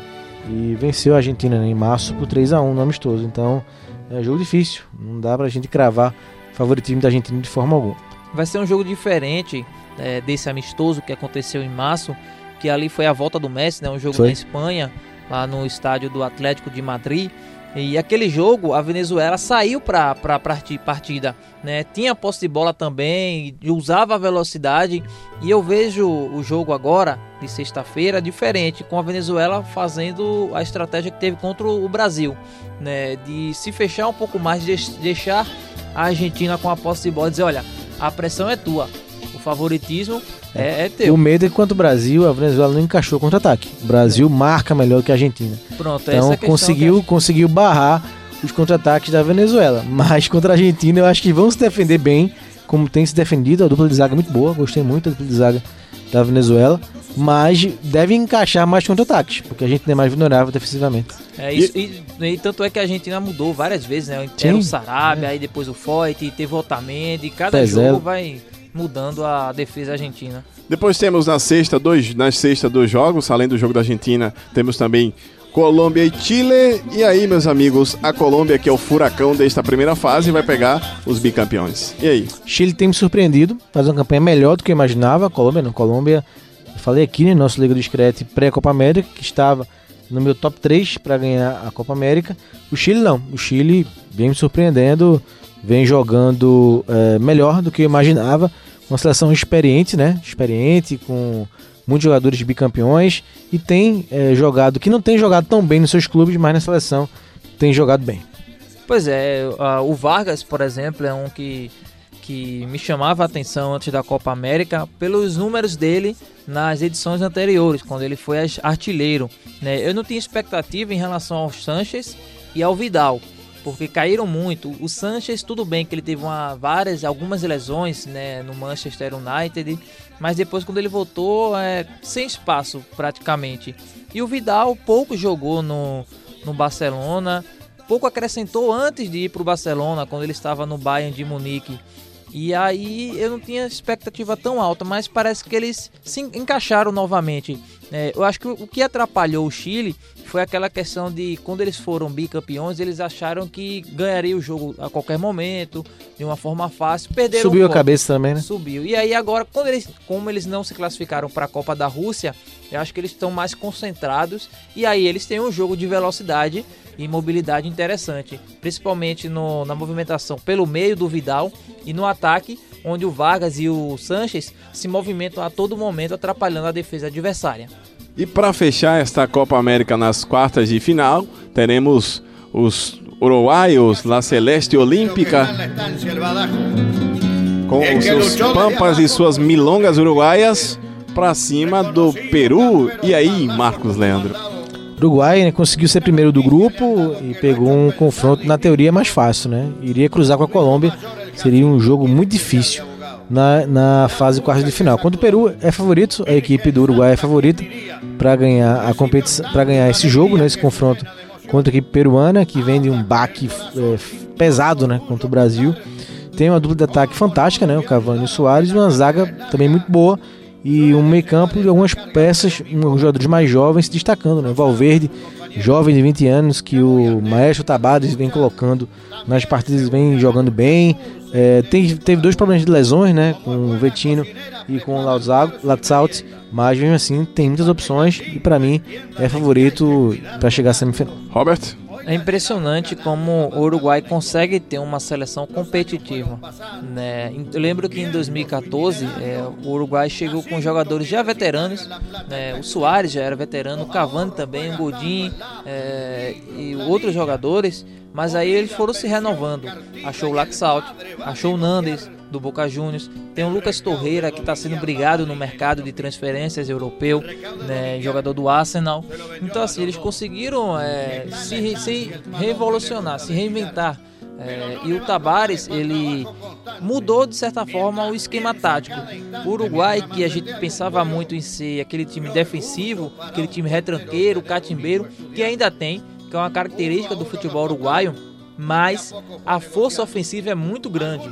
e venceu a Argentina né, em março por 3 a 1 no amistoso. Então é jogo difícil. Não dá pra gente cravar favoritismo da Argentina de forma alguma. Vai ser um jogo diferente é, desse amistoso que aconteceu em março, que ali foi a volta do Messi, né, um jogo Foi. na Espanha, lá no estádio do Atlético de Madrid. E aquele jogo, a Venezuela saiu para a partida, né? Tinha posse de bola também, usava a velocidade. E eu vejo o jogo agora, de sexta-feira, diferente, com a Venezuela fazendo a estratégia que teve contra o Brasil, né? De se fechar um pouco mais, de deixar a Argentina com a posse de bola e dizer, olha, a pressão é tua, o favoritismo é, é teu. O medo é que quanto o Brasil, a Venezuela não encaixou contra-ataque. O Brasil marca melhor que a Argentina. Pronto, é Então a questão conseguiu, conseguiu barrar os contra-ataques da Venezuela. Mas contra a Argentina eu acho que vão se defender bem, como tem se defendido. A dupla de zaga é muito boa, gostei muito da dupla de zaga da Venezuela. Mas deve encaixar mais contra-ataques, porque a gente é mais vulnerável defensivamente. É isso, e, e tanto é que a Argentina mudou várias vezes, né? Sim, Era o Sarabia, é. aí depois o Foyt, teve o Otamendi, cada Pezelo. jogo vai mudando a defesa argentina. Depois temos na sexta dois, nas sexta dois jogos, além do jogo da Argentina, temos também Colômbia e Chile. E aí, meus amigos, a Colômbia, que é o furacão desta primeira fase, vai pegar os bicampeões. E aí? Chile tem me surpreendido, faz uma campanha melhor do que eu imaginava. Colômbia não. Colômbia, eu falei aqui no nosso Liga do Discreto pré-Copa América, que estava no meu top 3 para ganhar a Copa América. O Chile não. O Chile vem me surpreendendo, vem jogando é, melhor do que eu imaginava. Uma seleção experiente, né? Experiente, com muitos jogadores bicampeões e tem é, jogado, que não tem jogado tão bem nos seus clubes, mas na seleção tem jogado bem. Pois é, o Vargas, por exemplo, é um que, que me chamava a atenção antes da Copa América pelos números dele nas edições anteriores, quando ele foi artilheiro. Né? Eu não tinha expectativa em relação ao Sanches e ao Vidal porque caíram muito. O Sanches, tudo bem que ele teve uma, várias, algumas lesões né, no Manchester United, mas depois quando ele voltou, é, sem espaço praticamente. E o Vidal pouco jogou no, no Barcelona, pouco acrescentou antes de ir para o Barcelona, quando ele estava no Bayern de Munique. E aí eu não tinha expectativa tão alta, mas parece que eles se encaixaram novamente. É, eu acho que o que atrapalhou o Chile foi aquela questão de quando eles foram bicampeões, eles acharam que ganharia o jogo a qualquer momento, de uma forma fácil. Perderam Subiu a cabeça também, né? Subiu. E aí agora, quando eles, como eles não se classificaram para a Copa da Rússia, eu acho que eles estão mais concentrados e aí eles têm um jogo de velocidade e mobilidade interessante, principalmente no, na movimentação pelo meio do Vidal e no ataque, onde o Vargas e o Sanches se movimentam a todo momento atrapalhando a defesa adversária. E para fechar esta Copa América nas quartas de final, teremos os uruguaios, La Celeste Olímpica, com os seus pampas e suas milongas uruguaias para cima do Peru. E aí, Marcos Leandro? Uruguai né, conseguiu ser primeiro do grupo e pegou um confronto na teoria mais fácil, né? Iria cruzar com a Colômbia, seria um jogo muito difícil na, na fase quarta de final. Quando o Peru é favorito, a equipe do Uruguai é favorita para ganhar a competição, para ganhar esse jogo, né, esse confronto contra a equipe peruana, que vem de um baque é, pesado, né, contra o Brasil. Tem uma dupla de ataque fantástica, né, o Cavani e o Soares, uma zaga também muito boa e um meio-campo de algumas peças, um, jogadores mais jovens se destacando, né? Valverde, jovem de 20 anos, que o Maestro Tabares vem colocando nas partidas, vem jogando bem. É, tem, teve dois problemas de lesões, né? Com o Vetino e com o Latzaut, mas mesmo assim tem muitas opções e para mim é favorito para chegar à semifinal. Robert? É impressionante como o Uruguai consegue ter uma seleção competitiva. Né? Eu lembro que em 2014 é, o Uruguai chegou com jogadores já veteranos. Né? O Soares já era veterano, o Cavani também, o Godin é, e outros jogadores. Mas aí eles foram se renovando. Achou o Laxalt, achou o Nandes do Boca Juniors, tem o Lucas Torreira que está sendo brigado no mercado de transferências europeu, né, jogador do Arsenal. Então assim eles conseguiram é, se, se revolucionar, se reinventar. É, e o Tabares ele mudou de certa forma o esquema tático. O Uruguai, que a gente pensava muito em ser aquele time defensivo, aquele time retranqueiro, catimbeiro, que ainda tem, que é uma característica do futebol uruguaio, mas a força ofensiva é muito grande.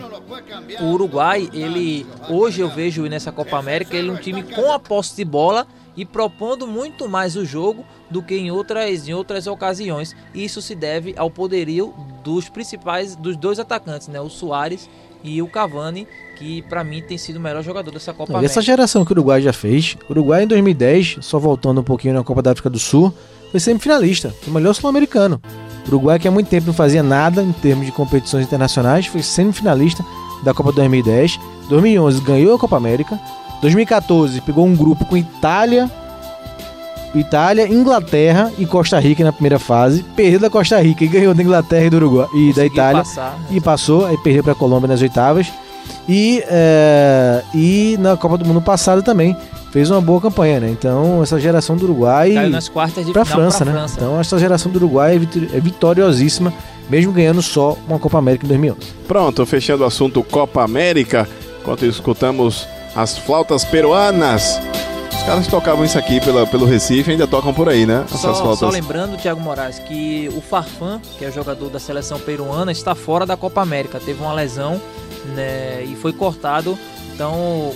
O Uruguai, ele hoje eu vejo nessa Copa América, ele é um time com a posse de bola e propondo muito mais o jogo do que em outras, em outras ocasiões. E isso se deve ao poderio dos principais, dos dois atacantes, né? o Soares e o Cavani, que para mim tem sido o melhor jogador dessa Copa Não, América. Essa geração que o Uruguai já fez, o Uruguai em 2010, só voltando um pouquinho na Copa da África do Sul, foi semifinalista, foi o melhor sul-americano. O Uruguai, que há muito tempo não fazia nada em termos de competições internacionais, foi semifinalista da Copa 2010. 2011 ganhou a Copa América. 2014 pegou um grupo com Itália, Itália, Inglaterra e Costa Rica na primeira fase. Perdeu da Costa Rica e ganhou da Inglaterra e do Uruguai e da Itália passar, né? e passou. Aí perdeu para a Colômbia nas oitavas. E, é, e na Copa do Mundo passado também fez uma boa campanha, né? Então essa geração do Uruguai Caiu nas quartas de para final França, pra né? França. Então essa geração do Uruguai é é vitoriosíssima, mesmo ganhando só uma Copa América em 2011. Pronto, fechando o assunto Copa América, enquanto escutamos as flautas peruanas. Os caras tocavam isso aqui pela, pelo Recife, ainda tocam por aí, né? Essas Só, flautas. só lembrando, Thiago Moraes, que o Farfan, que é o jogador da seleção peruana, está fora da Copa América. Teve uma lesão né, e foi cortado. Então,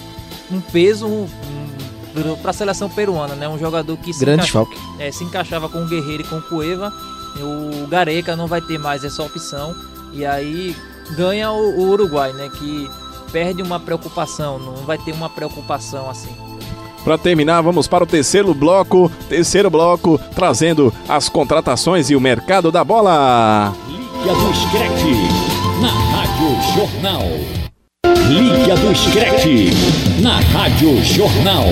um peso para a seleção peruana, né? Um jogador que se, Grande encaixa- é, se encaixava com o Guerreiro e com o Cueva. O Gareca não vai ter mais essa opção. E aí ganha o, o Uruguai, né? Que perde uma preocupação, não vai ter uma preocupação assim. Para terminar, vamos para o terceiro bloco. Terceiro bloco, trazendo as contratações e o mercado da bola. Liga do Screte, na Rádio Jornal. Liga do Screte, na Rádio Jornal.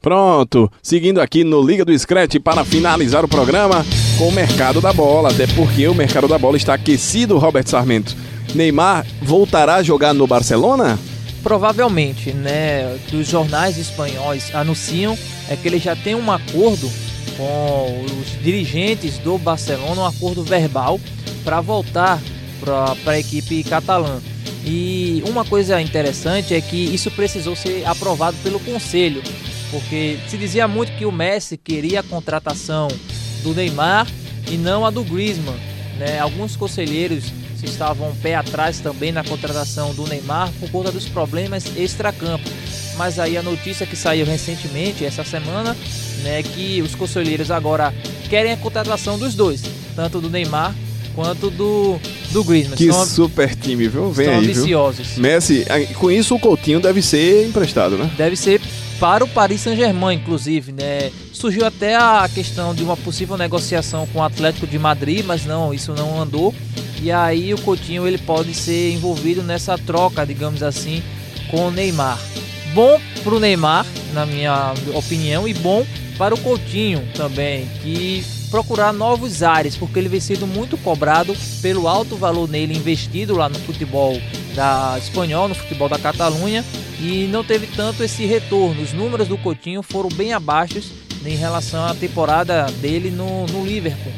Pronto, seguindo aqui no Liga do Scratch para finalizar o programa com o mercado da bola, até porque o mercado da bola está aquecido, Robert Sarmento. Neymar voltará a jogar no Barcelona? Provavelmente, né? Os jornais espanhóis anunciam é que ele já tem um acordo com os dirigentes do Barcelona, um acordo verbal para voltar para a equipe catalã. E uma coisa interessante é que isso precisou ser aprovado pelo conselho, porque se dizia muito que o Messi queria a contratação do Neymar e não a do Griezmann. Né? Alguns conselheiros estavam pé atrás também na contratação do Neymar por conta dos problemas extracampo. Mas aí a notícia que saiu recentemente, essa semana, né, que os conselheiros agora querem a contratação dos dois, tanto do Neymar quanto do, do Griezmann. Que São- super time, viu? Vem aí, viu? ambiciosos. Messi, aí, com isso o Coutinho deve ser emprestado, né? deve ser para o Paris Saint-Germain, inclusive, né? Surgiu até a questão de uma possível negociação com o Atlético de Madrid, mas não, isso não andou. E aí o Coutinho ele pode ser envolvido nessa troca, digamos assim, com o Neymar. Bom para o Neymar, na minha opinião, e bom para o Coutinho também, que procurar novos ares, porque ele vem sendo muito cobrado pelo alto valor nele investido lá no futebol da espanhol, no futebol da Catalunha, e não teve tanto esse retorno. Os números do Coutinho foram bem abaixo em relação à temporada dele no, no Liverpool.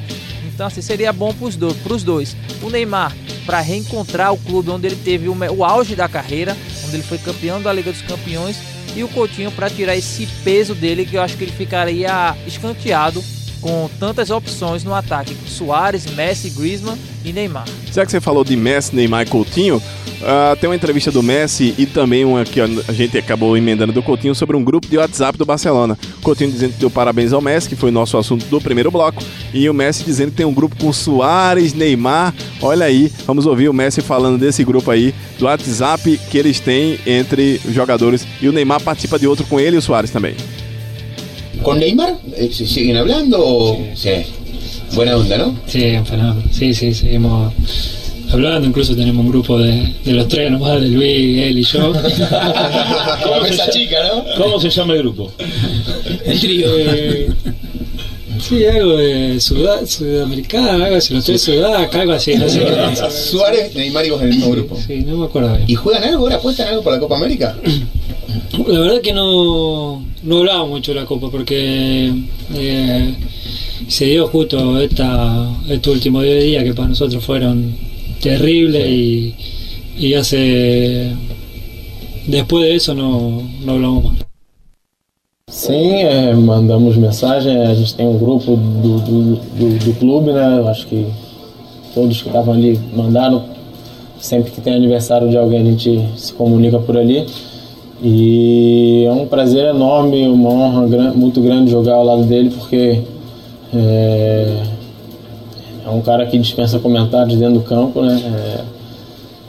Então assim, seria bom para os dois, dois. O Neymar para reencontrar o clube onde ele teve o, o auge da carreira, onde ele foi campeão da Liga dos Campeões, e o Coutinho para tirar esse peso dele que eu acho que ele ficaria escanteado com tantas opções no ataque, Soares, Messi, Griezmann e Neymar. Já que você falou de Messi, Neymar e Coutinho, ah, tem uma entrevista do Messi e também uma que a gente acabou emendando do Coutinho sobre um grupo de WhatsApp do Barcelona. Coutinho dizendo que deu parabéns ao Messi, que foi o nosso assunto do primeiro bloco, e o Messi dizendo que tem um grupo com Soares, Neymar. Olha aí, vamos ouvir o Messi falando desse grupo aí, do WhatsApp que eles têm entre os jogadores. E o Neymar participa de outro com ele e o Soares também. ¿Con Neymar eh, se siguen hablando? o- Sí. Buena onda, ¿no? Sí, un fenómeno. Sí, sí, seguimos hablando. Incluso tenemos un grupo de, de los tres nomás, de Luis, él y yo. La mesa chica, ¿no? ¿Cómo se llama el grupo? El trío. sí, algo de Sudá- sudamericano, algo así, los tres sudacas, algo así. No sé qué es. Suárez, Neymar y vos en el mismo grupo. Sí, no me acuerdo bien. ¿Y juegan algo ahora? ¿Apuestan algo para la Copa América? La verdad que no, no hablaba mucho de la Copa porque eh, se dio justo esta, estos últimos 10 días que para nosotros fueron terribles y, y hace... Después de eso no, no hablamos más. Sim, é, mandamos mensagem, a gente tem um grupo do, do, do, do clube, né? Eu acho que todos que estavam ali mandaram. Sempre que tem aniversário de alguém a gente se comunica por ali. E é um prazer enorme, uma honra gran- muito grande jogar ao lado dele, porque é, é um cara que dispensa comentários dentro do campo, né? É,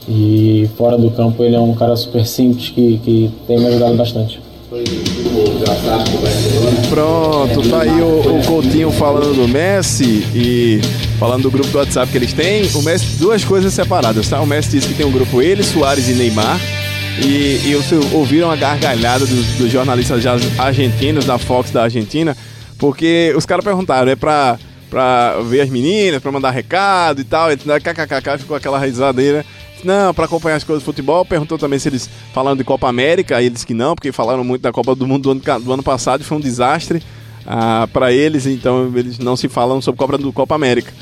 e fora do campo ele é um cara super simples que, que tem me ajudado bastante. Pronto, tá aí o, o Coutinho falando do Messi e falando do grupo do WhatsApp que eles têm. O Messi, duas coisas separadas, tá? O Messi disse que tem um grupo ele, Soares e Neymar. E, e ouviram a gargalhada dos, dos jornalistas argentinos, da Fox da Argentina, porque os caras perguntaram, é pra, pra ver as meninas, pra mandar recado e tal, e kkkk, ficou aquela risadeira. Não, para acompanhar as coisas do futebol. Perguntou também se eles falando de Copa América. Aí eles que não, porque falaram muito da Copa do Mundo do ano, do ano passado e foi um desastre ah, para eles. Então eles não se falam sobre Copa do Copa América.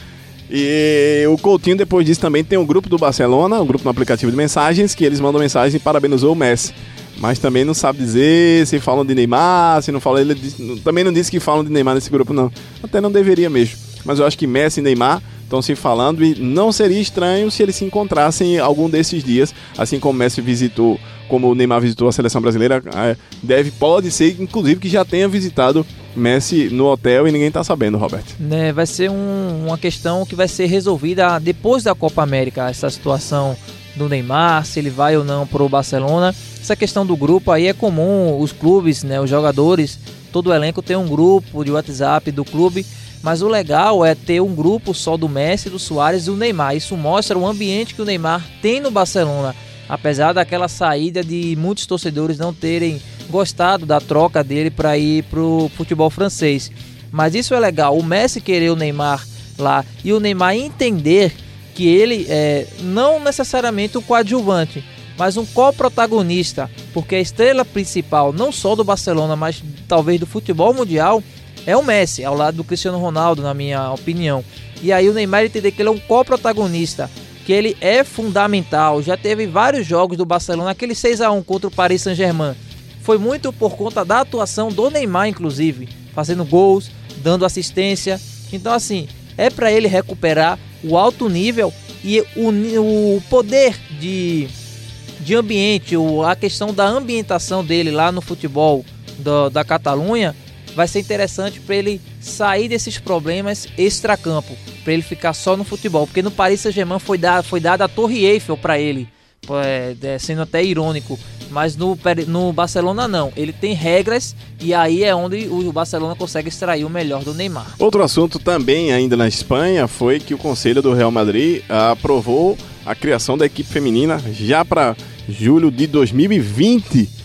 E o Coutinho, depois disso, também tem um grupo do Barcelona, um grupo no aplicativo de mensagens, que eles mandam mensagem e parabenizou o Messi. Mas também não sabe dizer se falam de Neymar, se não falam. Ele também não disse que falam de Neymar nesse grupo, não. Até não deveria mesmo. Mas eu acho que Messi e Neymar estão se falando e não seria estranho se eles se encontrassem algum desses dias, assim como o Messi visitou, como o Neymar visitou a seleção brasileira, é, deve, pode ser, inclusive, que já tenha visitado Messi no hotel e ninguém tá sabendo, Robert. né, vai ser um- uma questão que vai ser resolvida depois da Copa América, essa situação do Neymar, se ele vai ou não pro Barcelona. Essa questão do grupo aí é comum, os clubes, né, os jogadores, todo o elenco tem um grupo de WhatsApp do clube, mas o legal é ter um grupo só do Messi, do Soares e do Neymar. Isso mostra o ambiente que o Neymar tem no Barcelona, apesar daquela saída de muitos torcedores não terem gostado da troca dele para ir pro futebol francês. Mas isso é legal, o Messi querer o Neymar lá e o Neymar entender que ele é não necessariamente um coadjuvante, mas um coprotagonista, porque a estrela principal não só do Barcelona, mas talvez do futebol mundial é o Messi, ao lado do Cristiano Ronaldo, na minha opinião. E aí o Neymar entender que ele é um coprotagonista, que ele é fundamental. Já teve vários jogos do Barcelona, aquele 6 a 1 contra o Paris Saint-Germain. Foi muito por conta da atuação do Neymar, inclusive, fazendo gols, dando assistência. Então, assim, é para ele recuperar o alto nível e o, o poder de, de ambiente, a questão da ambientação dele lá no futebol do- da Catalunha vai ser interessante para ele sair desses problemas extracampo, para ele ficar só no futebol, porque no Paris Saint-Germain foi, da, foi dada a Torre Eiffel para ele, é, é, sendo até irônico, mas no, no Barcelona não, ele tem regras e aí é onde o Barcelona consegue extrair o melhor do Neymar. Outro assunto também ainda na Espanha foi que o Conselho do Real Madrid aprovou a criação da equipe feminina já para julho de 2020.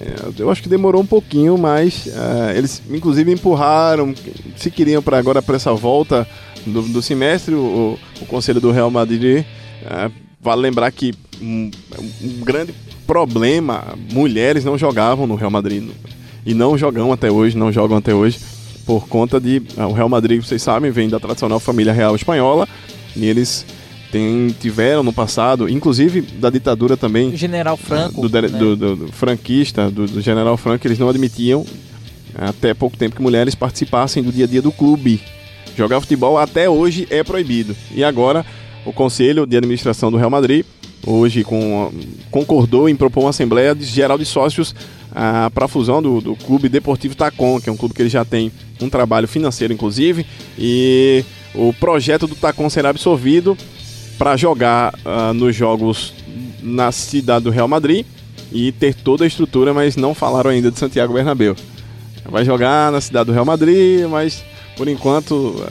É, Eu acho que demorou um pouquinho, mas é, eles inclusive empurraram, se queriam para agora para essa volta do, do semestre, o, o Conselho do Real Madrid é, vale lembrar que um, um grande problema, mulheres não jogavam no Real Madrid e não jogam até hoje, não jogam até hoje por conta de o Real Madrid, vocês sabem, vem da tradicional família real espanhola e eles têm, tiveram no passado, inclusive da ditadura também General Franco, do, né? do- do- do franquista, do, general Franco, eles não admitiam até pouco tempo que mulheres participassem do dia a dia do clube. Jogar futebol até hoje é proibido. E agora o Conselho de Administração do Real Madrid hoje com, concordou em propor uma Assembleia Geral de Sócios para a fusão do, do Clube Deportivo Tacon, que é um clube que ele já tem um trabalho financeiro, inclusive, e o projeto do Tacon será absorvido para jogar ah, nos jogos na cidade do Real Madrid e ter toda a estrutura, mas não falaram ainda de Santiago Bernabéu. Vai jogar na cidade do Real Madrid, mas por enquanto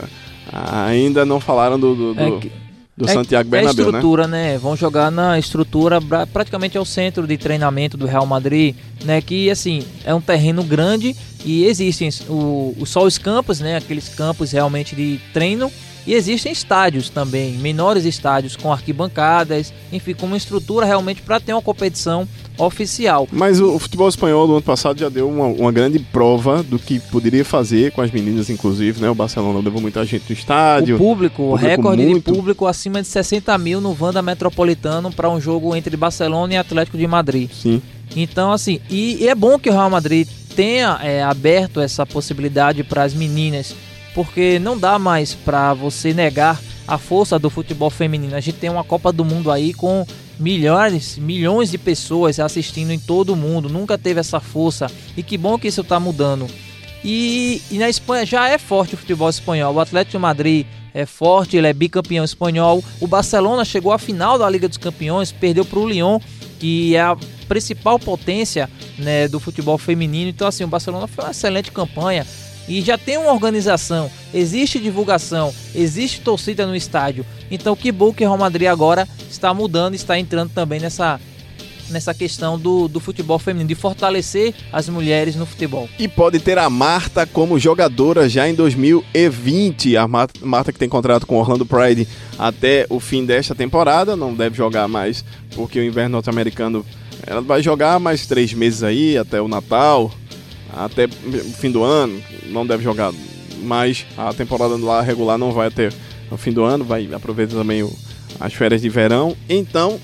ah, ainda não falaram do, do, do- É que- do É- Santiago é a Bernabéu, né? estrutura, né? Vão jogar na estrutura, praticamente é o centro de treinamento do Real Madrid, né? Que, assim, é um terreno grande e existem o, o- só os campos, né? Aqueles campos realmente de treino. E existem estádios também, menores estádios com arquibancadas, enfim, com uma estrutura realmente para ter uma competição oficial. Mas o, futebol espanhol do ano passado já deu uma, uma grande prova do que poderia fazer com as meninas, inclusive, né? O Barcelona levou muita gente no estádio. O público, o recorde muito. de público acima de 60 mil no Wanda Metropolitano para um jogo entre Barcelona e Atlético de Madrid. Sim. Então, assim, e, e é bom que o Real Madrid tenha é, aberto essa possibilidade para as meninas, porque não dá mais para você negar a força do futebol feminino. A gente tem uma Copa do Mundo aí com milhares, milhões de pessoas assistindo em todo o mundo. Nunca teve essa força. E que bom que isso está mudando. E, e na Espanha já é forte o futebol espanhol. O Atlético Madrid é forte, ele é bicampeão espanhol. O Barcelona chegou à final da Liga dos Campeões, perdeu para o Lyon, que é a principal potência né, do futebol feminino. Então, assim, o Barcelona foi uma excelente campanha e já tem uma organização, existe divulgação, existe torcida no estádio. Então, que bom que o Real Madrid agora está mudando, está entrando também nessa, nessa questão do, do futebol feminino, de fortalecer as mulheres no futebol. E pode ter a Marta como jogadora já em 2020. A Mar- Marta que tem contrato com o Orlando Pride até o fim desta temporada, não deve jogar mais porque o inverno norte-americano ela vai jogar mais três meses aí até o Natal, até o fim do ano, não deve jogar mais a temporada lá regular não vai até o fim do ano, vai aproveitar também o- as férias de verão. Então,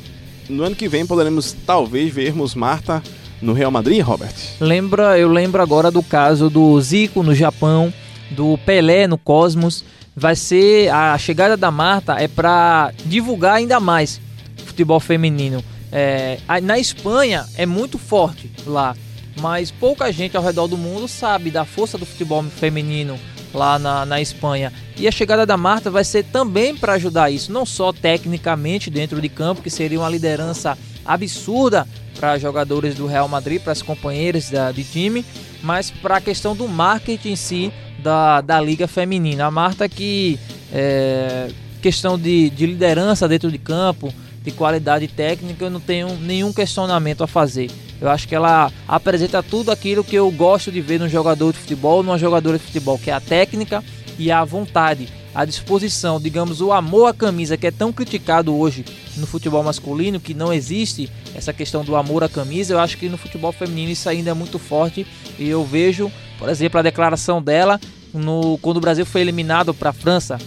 no ano que vem poderemos talvez vermos Marta no Real Madrid, Robert. Lembra, eu lembro agora do caso do Zico no Japão, do Pelé no Cosmos, vai ser a chegada da Marta é para divulgar ainda mais futebol feminino. É, na Espanha é muito forte lá, mas pouca gente ao redor do mundo sabe da força do futebol feminino lá na, na Espanha. E a chegada da Marta vai ser também para ajudar isso, não só tecnicamente dentro de campo, que seria uma liderança absurda para jogadores do Real Madrid, para as companheiras da, de time, mas para a questão do marketing em si da, da Liga Feminina. A Marta que é, questão de, de liderança dentro de campo, de qualidade técnica, eu não tenho nenhum questionamento a fazer. Eu acho que ela apresenta tudo aquilo que eu gosto de ver num jogador de futebol, numa jogadora de futebol, que é a técnica e a vontade, a disposição, digamos, o amor à camisa que é tão criticado hoje no futebol masculino, que não existe essa questão do amor à camisa. Eu acho que no futebol feminino isso ainda é muito forte e eu vejo, por exemplo, a declaração dela no, quando o Brasil foi eliminado para a França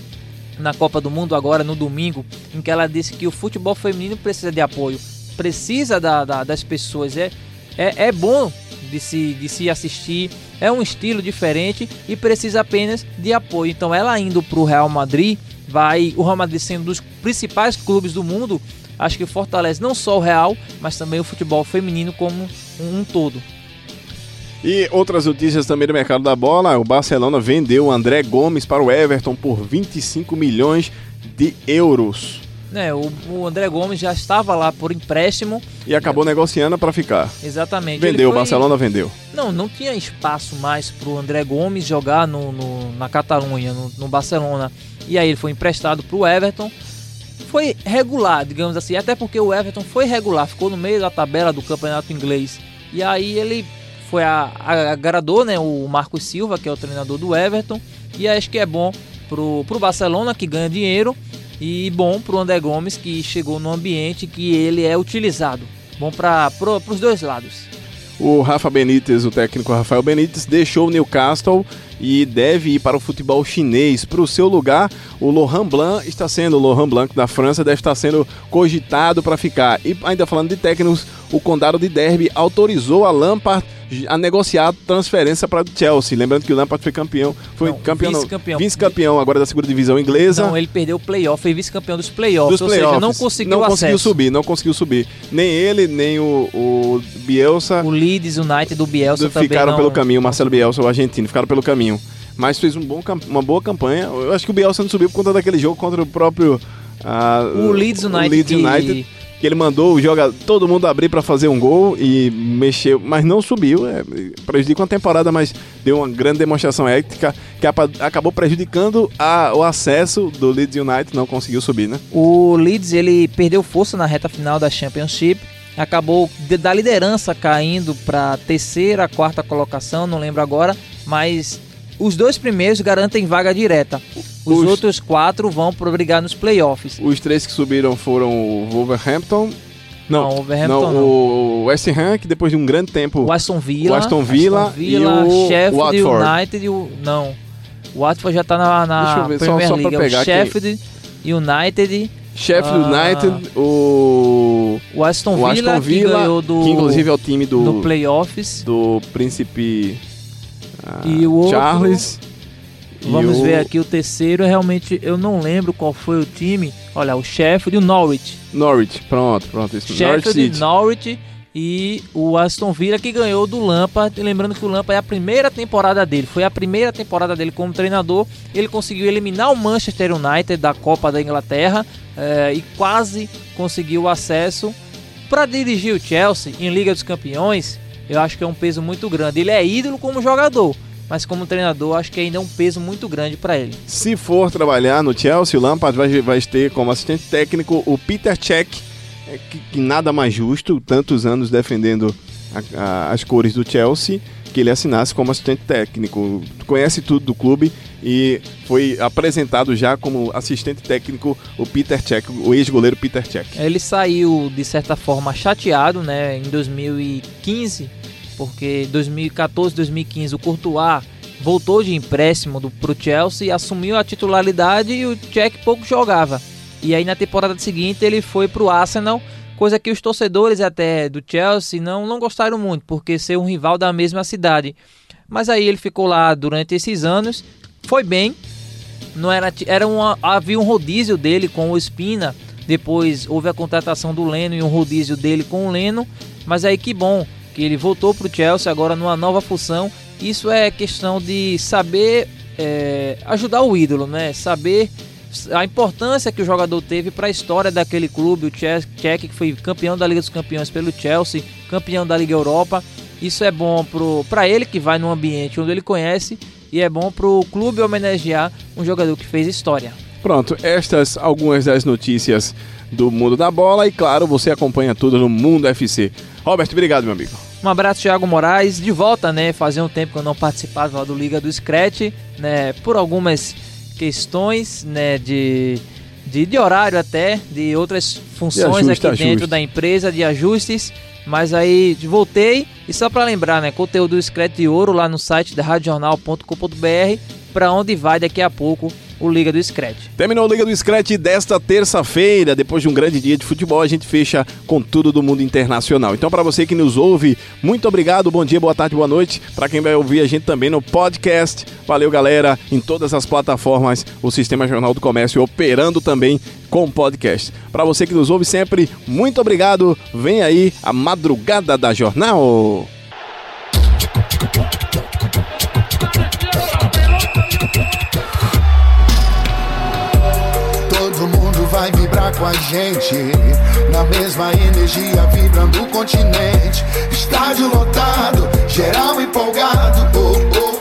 na Copa do Mundo agora no domingo, em que ela disse que o futebol feminino precisa de apoio, precisa da, da- das pessoas. É, é, é bom de se, de se assistir, é um estilo diferente e precisa apenas de apoio. Então, ela indo para o Real Madrid, vai o Real Madrid sendo um dos principais clubes do mundo, acho que fortalece não só o Real, mas também o futebol feminino como um, todo. E outras notícias também do mercado da bola: o Barcelona vendeu o André Gomes para o Everton por 25 milhões de euros. Né, o, o André Gomes já estava lá por empréstimo. E acabou negociando para ficar. Exatamente. Vendeu, o Barcelona vendeu. Não, não tinha espaço mais para o André Gomes jogar no, no- na Catalunha, no, no Barcelona. E aí ele foi emprestado para o Everton. Foi regular, digamos assim, até porque o Everton foi regular, ficou no meio da tabela do campeonato inglês. E aí ele foi a, a- agradou, né, o Marcos Silva, que é o treinador do Everton. E acho que é bom pro, pro Barcelona, que ganha dinheiro, e bom pro André Gomes, que chegou no ambiente que ele é utilizado. Bom para os dois lados. O Rafa Benítez, o técnico Rafael Benítez, deixou o Newcastle e deve ir para o futebol chinês. Para o seu lugar, o Laurent Blanc está sendo, o Laurent Blanc da França deve estar sendo cogitado para ficar. E ainda falando de técnicos, o Condado de Derby autorizou a Lampard a negociar a transferência para o Chelsea. Lembrando que o Lampard foi campeão, foi campeão, não, vice-campeão. vice-campeão agora da segunda divisão inglesa. Não, ele perdeu o playoff, foi vice-campeão dos playoffs, dos ou playoffs. seja, não conseguiu não acesso. conseguiu subir, não conseguiu subir. Nem ele, nem o, o Bielsa. O Leeds United do Bielsa também ficaram não- pelo caminho, o Marcelo Bielsa, o argentino, ficaram pelo caminho. Mas fez um bom, uma boa campanha. Eu acho que o Bielsa não subiu por conta daquele jogo contra o próprio. ah, O Leeds United Leeds que- United, que ele mandou o joga, todo mundo abrir para fazer um gol e mexeu, mas não subiu. É, prejudicou a temporada, mas deu uma grande demonstração ética que acabou prejudicando a- o acesso do Leeds United, não conseguiu subir, né? O Leeds ele perdeu força na reta final da Championship, acabou da liderança caindo para terceira, quarta colocação, não lembro agora, mas os dois primeiros garantem vaga direta. Os, Os- outros quatro vão para brigar nos playoffs. Os três que subiram foram o Wolverhampton. Não, Não, o Wolverhampton não. o West Ham, que depois de um grande tempo. O Aston Villa, o Aston Villa, Aston Villa, e o Sheffield Watford. United e o não. O Watford já tá na, na Deixa eu ver, Premier só League. É pegar o aqui. Sheffield United, Sheffield ah, United, o. o Aston o Villa, Aston Villa, que do que inclusive é o time do. no playoffs. do príncipe. E o outro- Charles. Vamos o- ver aqui o terceiro, realmente eu não lembro qual foi o time. Olha, o Sheffield e o Norwich. Norwich, pronto, pronto. Isso, Norwich Sheffield, City. Norwich e o Aston Villa que ganhou do Lampard. Lembrando que o Lampard é a primeira temporada dele, foi a primeira temporada dele como treinador. Ele conseguiu eliminar o Manchester United da Copa da Inglaterra eh, e quase conseguiu o acesso para dirigir o Chelsea em Liga dos Campeões. Eu acho que é um peso muito grande. Ele é ídolo como jogador, mas como treinador acho que ainda é um peso muito grande para ele. Se for trabalhar no Chelsea, o Lampard vai, vai ter como assistente técnico o Peter Cech, é, que, que nada mais justo, tantos anos defendendo a- a- as cores do Chelsea, que ele assinasse como assistente técnico. Conhece tudo do clube e foi apresentado já como assistente técnico o Peter Cech, o ex-goleiro Peter Cech. Ele saiu de certa forma chateado, né, em 2015, porque 2014, 2015 o Courtois voltou de empréstimo do pro Chelsea, assumiu a titularidade e o Cech pouco jogava. E aí na temporada seguinte ele foi pro Arsenal, coisa que os torcedores até do Chelsea não não gostaram muito, porque ser um rival da mesma cidade. Mas aí ele ficou lá durante esses anos, foi bem, não era, era uma, havia um rodízio dele com o Espina, depois houve a contratação do Leno e um rodízio dele com o Leno, mas aí que bom que ele voltou para o Chelsea agora numa nova função. Isso é questão de saber é, ajudar o ídolo, né? Saber a importância que o jogador teve para a história daquele clube, o Cech, que foi campeão da Liga dos Campeões pelo Chelsea, campeão da Liga Europa. Isso é bom para ele que vai num ambiente onde ele conhece e é bom para o clube homenagear um jogador que fez história. Pronto, estas algumas das notícias do mundo da bola e claro, você acompanha tudo no Mundo FC. Roberto, obrigado, meu amigo. Um abraço, Thiago Moraes, de volta, né? Fazia um tempo que eu não participava do Liga do Scratch, né? Por algumas questões, né? De, de, de horário até, de outras funções de ajuste, aqui dentro ajuste. da empresa, de ajustes. Mas aí voltei e só para lembrar, né, conteúdo do Scratch de Ouro lá no site da radiojornal.com.br, para onde vai daqui a pouco o Liga do Scratch. Terminou o Liga do Scratch desta terça-feira. Depois de um grande dia de futebol, a gente fecha com tudo do mundo internacional. Então, para você que nos ouve, muito obrigado. Bom dia, boa tarde, boa noite. Para quem vai ouvir a gente também no podcast. Valeu, galera. Em todas as plataformas, o Sistema Jornal do Comércio operando também com podcast. Para você que nos ouve sempre, muito obrigado. Vem aí a madrugada da Jornal. Com a gente. Na mesma energia, vibrando o continente. Estádio lotado, geral empolgado. Oh, oh,